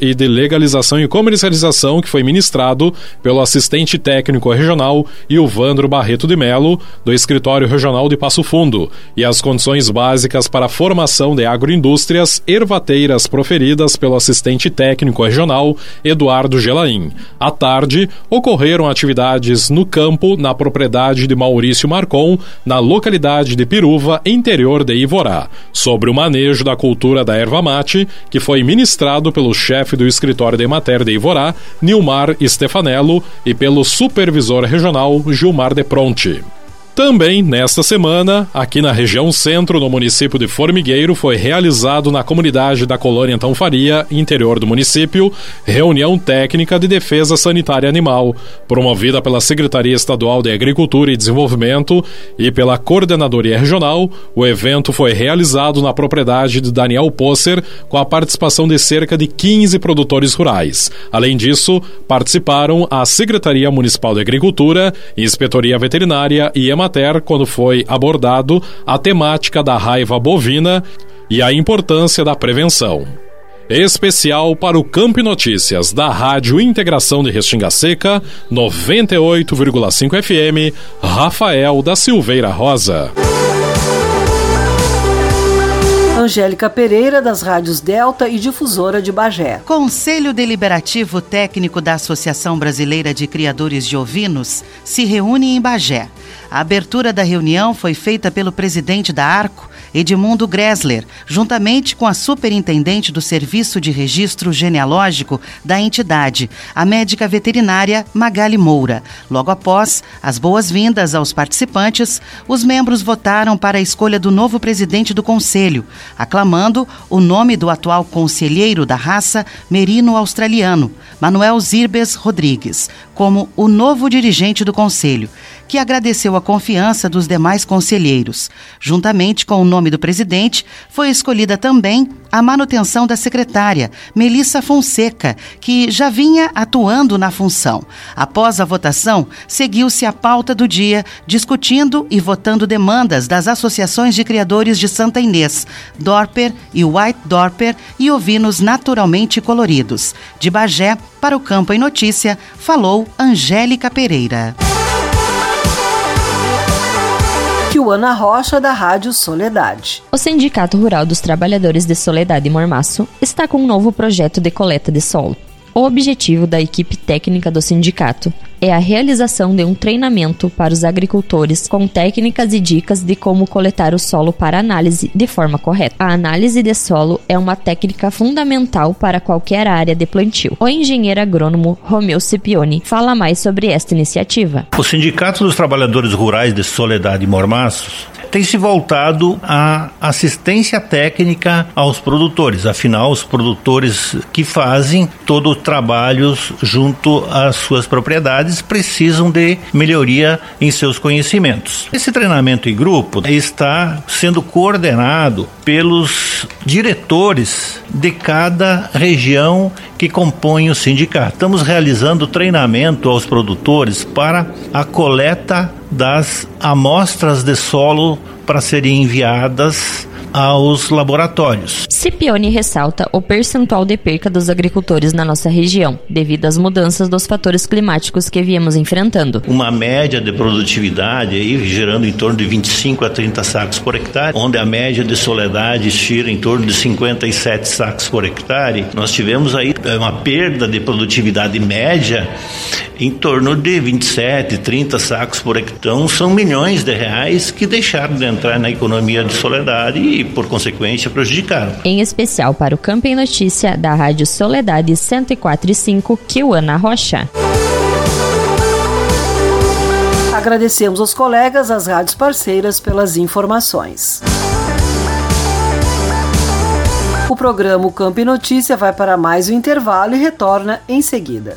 Speaker 15: e de legalização e comercialização que foi ministrado pelo assistente técnico regional Ilvandro Barreto de Melo, do Escritório Regional de Passo Fundo, e as condições básicas para a formação de agroindústrias ervateiras proferidas pelo assistente técnico regional Eduardo Gelaim. À tarde, ocorreram atividades no campo na propriedade de Maurício Marcon, na localidade de Piruva, interior de Ivorá, sobre o manejo da cultura da erva mate, que foi ministrado pelo chefe do escritório de matéria de Ivorá, Nilmar Stefanello, e pelo supervisor regional Gilmar de Pronti. Também nesta semana, aqui na região centro, no município de Formigueiro, foi realizado na comunidade da Colônia Antão Faria, interior do município, reunião técnica de defesa sanitária animal, promovida pela Secretaria Estadual de Agricultura e Desenvolvimento e pela Coordenadoria Regional. O evento foi realizado na propriedade de Daniel Posser, com a participação de cerca de 15 produtores rurais. Além disso, participaram a Secretaria Municipal de Agricultura, Inspetoria Veterinária e Ema Emater quando foi abordado a temática da raiva bovina e a importância da prevenção. Especial para o Campo Notícias da Rádio Integração de Restinga Seca, 98,5 FM, Rafael da Silveira Rosa.
Speaker 2: Angélica Pereira, das rádios Delta e Difusora de Bagé.
Speaker 16: Conselho Deliberativo Técnico da Associação Brasileira de Criadores de Ovinos se reúne em Bagé. A abertura da reunião foi feita pelo presidente da ARCO, Edmundo Gressler, juntamente com a superintendente do Serviço de Registro Genealógico da entidade, a médica veterinária Magali Moura. Logo após as boas-vindas aos participantes, os membros votaram para a escolha do novo presidente do conselho, aclamando o nome do atual conselheiro da raça merino australiano, Manuel Zirbes Rodrigues, como o novo dirigente do conselho que agradeceu a confiança dos demais conselheiros. Juntamente com o nome do presidente, foi escolhida também a manutenção da secretária, Melissa Fonseca, que já vinha atuando na função. Após a votação, seguiu-se a pauta do dia, discutindo e votando demandas das associações de criadores de Santa Inês, Dorper e White Dorper e ovinos naturalmente coloridos. De Bagé, para o Campo em Notícia, falou Angélica Pereira.
Speaker 2: Kiwana Rocha, da Rádio Soledade.
Speaker 17: O Sindicato Rural dos Trabalhadores de Soledade e Mormaço está com um novo projeto de coleta de solo. O objetivo da equipe técnica do sindicato é a realização de um treinamento para os agricultores com técnicas e dicas de como coletar o solo para análise de forma correta. A análise de solo é uma técnica fundamental para qualquer área de plantio. O engenheiro agrônomo Romeu Scipione fala mais sobre esta iniciativa.
Speaker 18: O Sindicato dos Trabalhadores Rurais de Soledade e Mormaços tem se voltado à assistência técnica aos produtores. Afinal, os produtores que fazem todo o trabalho junto às suas propriedades precisam de melhoria em seus conhecimentos. Esse treinamento em grupo está sendo coordenado pelos diretores de cada região que compõe o sindicato. Estamos realizando treinamento aos produtores para a coleta das amostras de solo para serem enviadas aos laboratórios.
Speaker 17: Cipione ressalta o percentual de perca dos agricultores na nossa região, devido às mudanças dos fatores climáticos que viemos enfrentando.
Speaker 18: Uma média de produtividade aí gerando em torno de 25 a 30 sacos por hectare, onde a média de soledade gira em torno de 57 sacos por hectare. Nós tivemos aí eh, uma perda de produtividade média em torno de 27, 30 sacos por hectare. Então, são milhões de reais que deixaram de entrar na economia de soledade e, por consequência, prejudicaram.
Speaker 17: Em especial para o Campo em Notícia da Rádio Soledade 104.5, Kiwana Rocha.
Speaker 2: Agradecemos aos colegas, as rádios parceiras, pelas informações. O programa Campo e Notícia vai para mais um intervalo e retorna em seguida.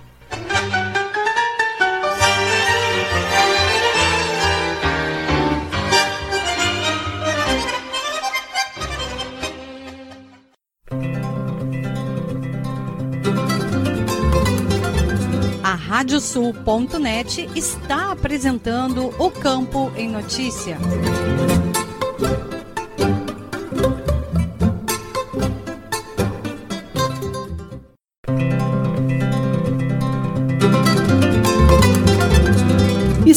Speaker 1: Radiosul.net está apresentando o Campo em Notícia.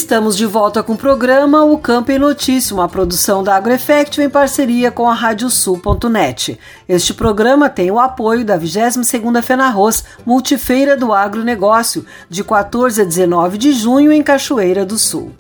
Speaker 2: Estamos de volta com o programa O Campo em Notícia, uma produção da AgroEffect em parceria com a Radiosul.net. Este programa tem o apoio da 22ª FENARROS Multifeira do Agronegócio, de 14 a 19 de junho em Cachoeira do Sul.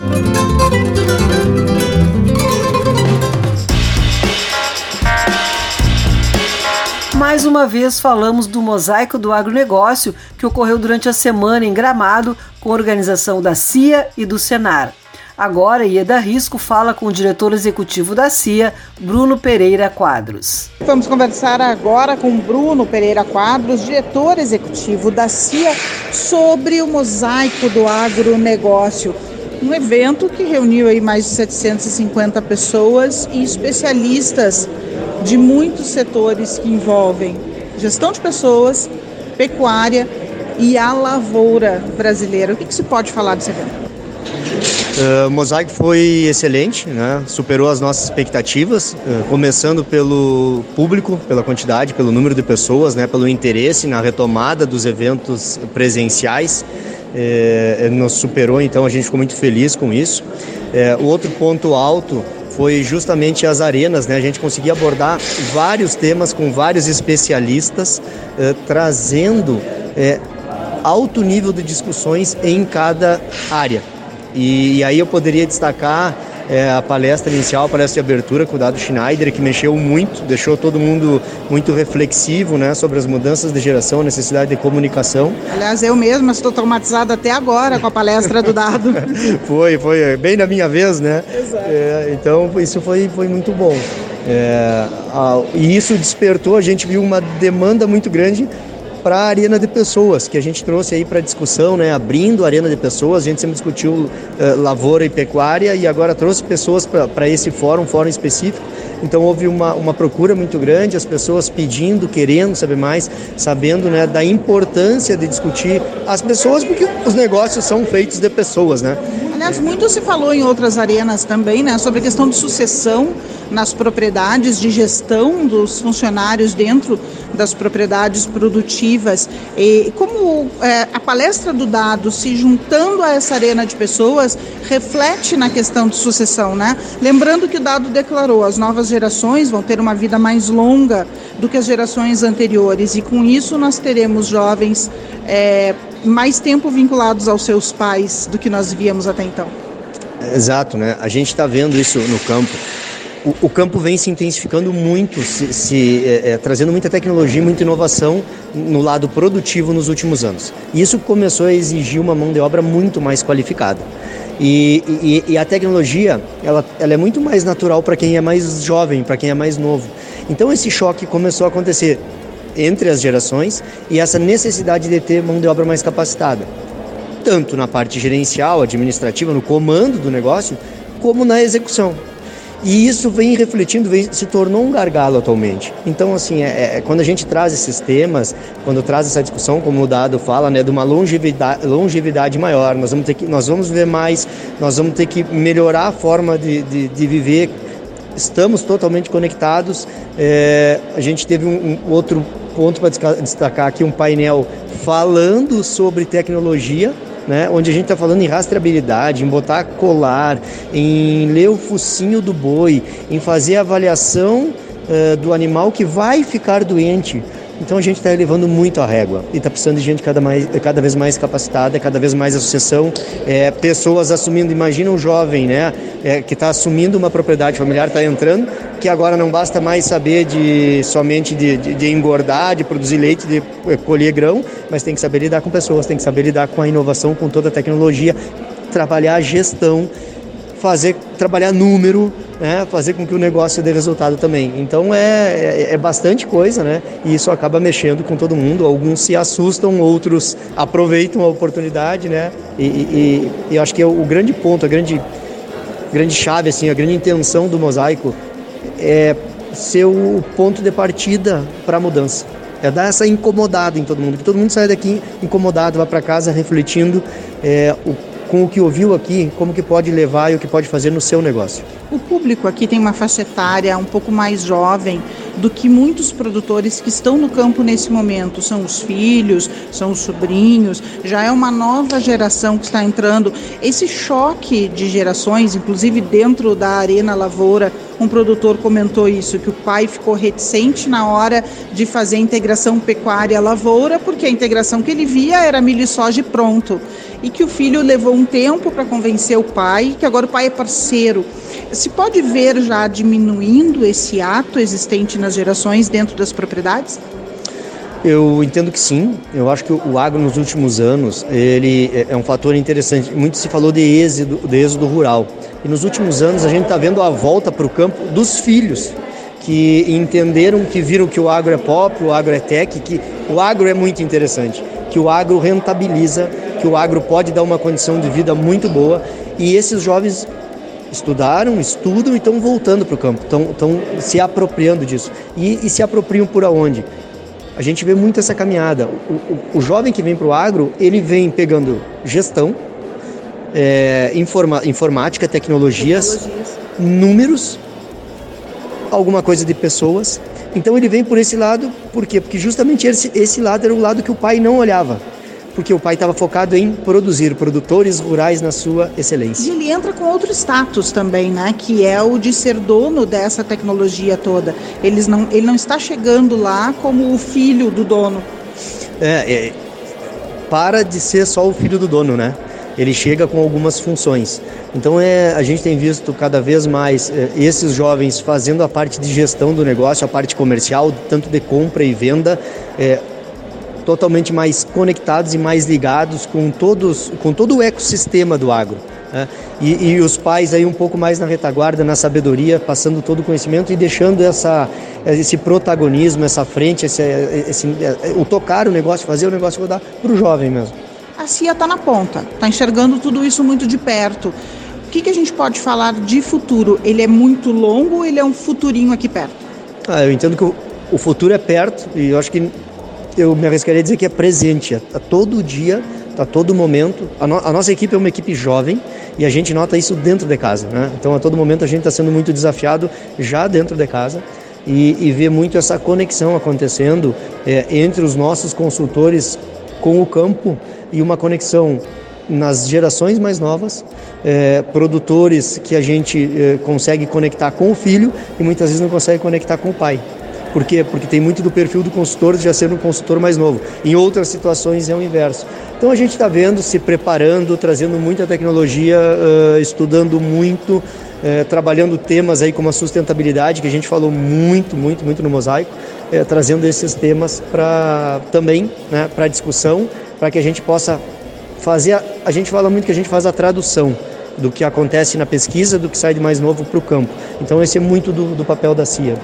Speaker 2: Mais uma vez falamos do mosaico do agronegócio que ocorreu durante a semana em Gramado com a organização da CIA e do Senar. Agora, Ieda Risco fala com o diretor executivo da CIA, Bruno Pereira Quadros.
Speaker 7: Vamos conversar agora com Bruno Pereira Quadros, diretor executivo da CIA, sobre o mosaico do agronegócio. Um evento que reuniu aí mais de 750 pessoas e especialistas de muitos setores que envolvem gestão de pessoas, pecuária e a lavoura brasileira. O que, que se pode falar desse evento?
Speaker 19: Uh, o mosaico foi excelente, né? superou as nossas expectativas, uh, começando pelo público, pela quantidade, pelo número de pessoas, né? pelo interesse na retomada dos eventos presenciais. Uh, nos superou, então a gente ficou muito feliz com isso. o outro ponto alto foi justamente as arenas, né? A gente conseguia abordar vários temas com vários especialistas, eh, trazendo eh, alto nível de discussões em cada área. E, e aí eu poderia destacar é, a palestra inicial, a palestra de abertura com o Dado Schneider, que mexeu muito, deixou todo mundo muito reflexivo né, sobre as mudanças de geração, a necessidade de comunicação.
Speaker 7: Aliás, eu mesma estou traumatizada até agora com a palestra do Dado.
Speaker 19: foi, foi bem na minha vez, né? Exato. É, então, isso foi, foi muito bom. É, a, e isso despertou, a gente viu uma demanda muito grande para a arena de pessoas, que a gente trouxe aí para discussão, né, abrindo a arena de pessoas. A gente sempre discutiu uh, lavoura e pecuária e agora trouxe pessoas para esse fórum, fórum específico. Então houve uma, uma procura muito grande, as pessoas pedindo, querendo saber mais, sabendo né, da importância de discutir as pessoas, porque os negócios são feitos de pessoas, né?
Speaker 7: Aliás, muito se falou em outras arenas também, né, sobre a questão de sucessão nas propriedades, de gestão dos funcionários dentro das propriedades produtivas. E como é, a palestra do Dado se juntando a essa arena de pessoas reflete na questão de sucessão, né? Lembrando que o Dado declarou as novas gerações vão ter uma vida mais longa do que as gerações anteriores e com isso nós teremos jovens é, mais tempo vinculados aos seus pais do que nós víamos até então.
Speaker 19: Exato, né? A gente está vendo isso no campo o, o, campo vem se intensificando muito, se, se é, é, trazendo muita tecnologia, muita inovação no lado produtivo nos últimos anos. Isso começou a exigir uma mão de obra muito mais qualificada. E, e, e a tecnologia, ela, ela é muito mais natural para quem é mais jovem, para quem é mais novo. Então esse choque começou a acontecer entre as gerações e essa necessidade de ter mão de obra mais capacitada, tanto na parte gerencial, administrativa, no comando do negócio, como na execução. E isso vem refletindo, vem, se tornou um gargalo atualmente. Então, assim, é, é, quando a gente traz esses temas, quando traz essa discussão, como o Dado fala, né, de uma longevidade, longevidade maior, nós vamos ter que, nós vamos ver mais, nós vamos ter que melhorar a forma de, de, de viver. Estamos totalmente conectados. É, a gente teve um, um outro ponto para destacar aqui, um painel falando sobre tecnologia, né, onde a gente está falando em rastreabilidade, em botar colar, em ler o focinho do boi, em fazer avaliação uh, do animal que vai ficar doente Então a gente está elevando muito a régua e está precisando de gente cada, mais, cada vez mais capacitada, cada vez mais associação, é, pessoas assumindo. Imagina um jovem, né, é, que está assumindo uma propriedade familiar, está entrando, que agora não basta mais saber de somente de, de, de engordar, de produzir leite, de é, colher grão, mas tem que saber lidar com pessoas, tem que saber lidar com a inovação, com toda a tecnologia, trabalhar a gestão fazer trabalhar número, né, fazer com que o negócio dê resultado também. Então é, é, é, bastante coisa, né? E isso acaba mexendo com todo mundo. Alguns se assustam, outros aproveitam a oportunidade, né? E, e, e eu acho que é o grande ponto, a grande, grande chave, assim, a grande intenção do mosaico é ser o ponto de partida para a mudança. É dar essa incomodada em todo mundo, que todo mundo saia daqui incomodado, vá para casa refletindo é, o com o que ouviu aqui, como que pode levar e o que pode fazer no seu negócio.
Speaker 7: O público aqui tem uma faixa etária um pouco mais jovem do que muitos produtores que estão no campo nesse momento. São os filhos, são os sobrinhos, já é uma nova geração que está entrando. Esse choque de gerações, inclusive dentro da Arena Lavoura, um produtor comentou isso, que o pai ficou reticente na hora de fazer a integração pecuária-lavoura, porque a integração que ele via era milho e soja pronto e que o filho levou um tempo para convencer o pai, que agora o pai é parceiro. Se pode ver já diminuindo esse ato existente nas gerações dentro das propriedades?
Speaker 19: Eu entendo que sim. Eu acho que o agro nos últimos anos ele é, é um fator interessante. Muito se falou de êxodo, de êxodo rural. E nos últimos anos a gente está vendo a volta para o campo dos filhos que entenderam, que viram que o agro é pop, o agro é tech, que o agro é muito interessante, que o agro rentabiliza que o agro pode dar uma condição de vida muito boa e esses jovens estudaram, estudam e estão voltando para o campo, estão se apropriando disso. E, e, se apropriam por aonde? A gente vê muito essa caminhada. O, o, o jovem que vem para o agro, ele vem pegando gestão, é, informa, informática, tecnologias, tecnologias, números, alguma coisa de pessoas. Então ele vem por esse lado, por quê? Porque justamente esse, esse lado era o lado que o pai não olhava porque o pai estava focado em produzir produtores rurais na sua excelência.
Speaker 7: E ele entra com outro status também, né? Que é o de ser dono dessa tecnologia toda. Eles não, ele não está chegando lá como o filho do dono.
Speaker 19: É, é, para de ser só o filho do dono, né? Ele chega com algumas funções. Então é, a gente tem visto cada vez mais é, esses jovens fazendo a parte de gestão do negócio, a parte comercial, tanto de compra e venda. Totalmente mais conectados e mais ligados com, todos, com todo o ecossistema do agro. Né? E, e, os pais aí um pouco mais na retaguarda, na sabedoria, passando todo o conhecimento e deixando essa, esse protagonismo, essa frente, esse, esse, o tocar o negócio, fazer o negócio rodar para o jovem mesmo.
Speaker 7: A CIA está na ponta, está enxergando tudo isso muito de perto. O que, que a gente pode falar de futuro? Ele é muito longo ou ele é um futurinho aqui perto?
Speaker 19: Ah, eu entendo que o, o futuro é perto e eu acho que eu me arriscaria a dizer que é presente, a, a todo dia, a todo momento. A, no, a, nossa equipe é uma equipe jovem e a gente nota isso dentro de casa. Né? Então, a todo momento, a gente está sendo muito desafiado já dentro de casa e, e ver muito essa conexão acontecendo é, entre os nossos consultores com o campo e uma conexão nas gerações mais novas, é, produtores que a gente é, consegue conectar com o filho e muitas vezes não consegue conectar com o pai. Por quê? Porque tem muito do perfil do consultor já sendo um consultor mais novo. Em outras situações é o inverso. Então a gente está vendo, se preparando, trazendo muita tecnologia, estudando muito, trabalhando temas aí como a sustentabilidade, que a gente falou muito, muito, muito no Mosaico, trazendo esses temas para também né, para discussão, para que a gente possa fazer. A, a gente fala muito que a gente faz a tradução do que acontece na pesquisa, do que sai de mais novo para o campo. Então esse é muito do, do papel da CIA.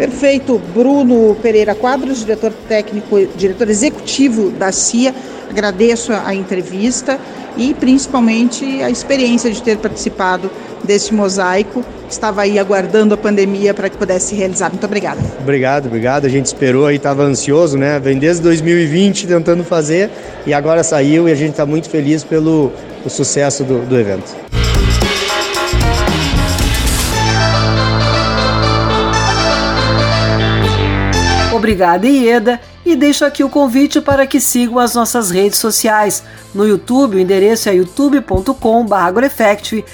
Speaker 7: Perfeito. Bruno Pereira Quadros, diretor técnico, diretor executivo da CIA. Agradeço a entrevista e principalmente a experiência de ter participado deste mosaico. Estava aí aguardando a pandemia para que pudesse realizar. Muito obrigada.
Speaker 19: Obrigado, obrigado. A gente esperou aí, estava ansioso, né? Vem desde 2020 tentando fazer e agora saiu e a gente está muito feliz pelo o sucesso do, do evento.
Speaker 2: Obrigada, Ieda. E deixo aqui o convite para que sigam as nossas redes sociais. No YouTube, o endereço é youtube.com.br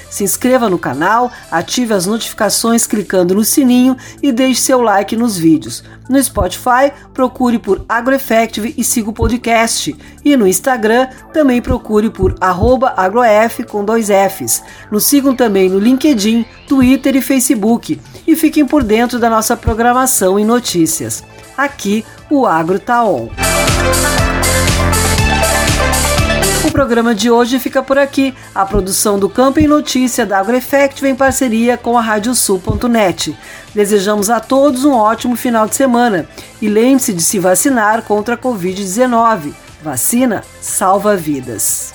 Speaker 2: Se inscreva no canal, ative as notificações clicando no sininho e deixe seu like nos vídeos. No Spotify, procure por AgroEffective e siga o podcast. E no Instagram, também procure por agroef com dois Fs. Nos sigam também no LinkedIn, Twitter e Facebook. E fiquem por dentro da nossa programação e notícias. Aqui, o Agro Tá On. O programa de hoje fica por aqui. A produção do Campo em Notícia da AgroEffect em parceria com a Radiosul.net. Desejamos a todos um ótimo final de semana e lembre-se de se vacinar contra a Covid-19. Vacina salva vidas.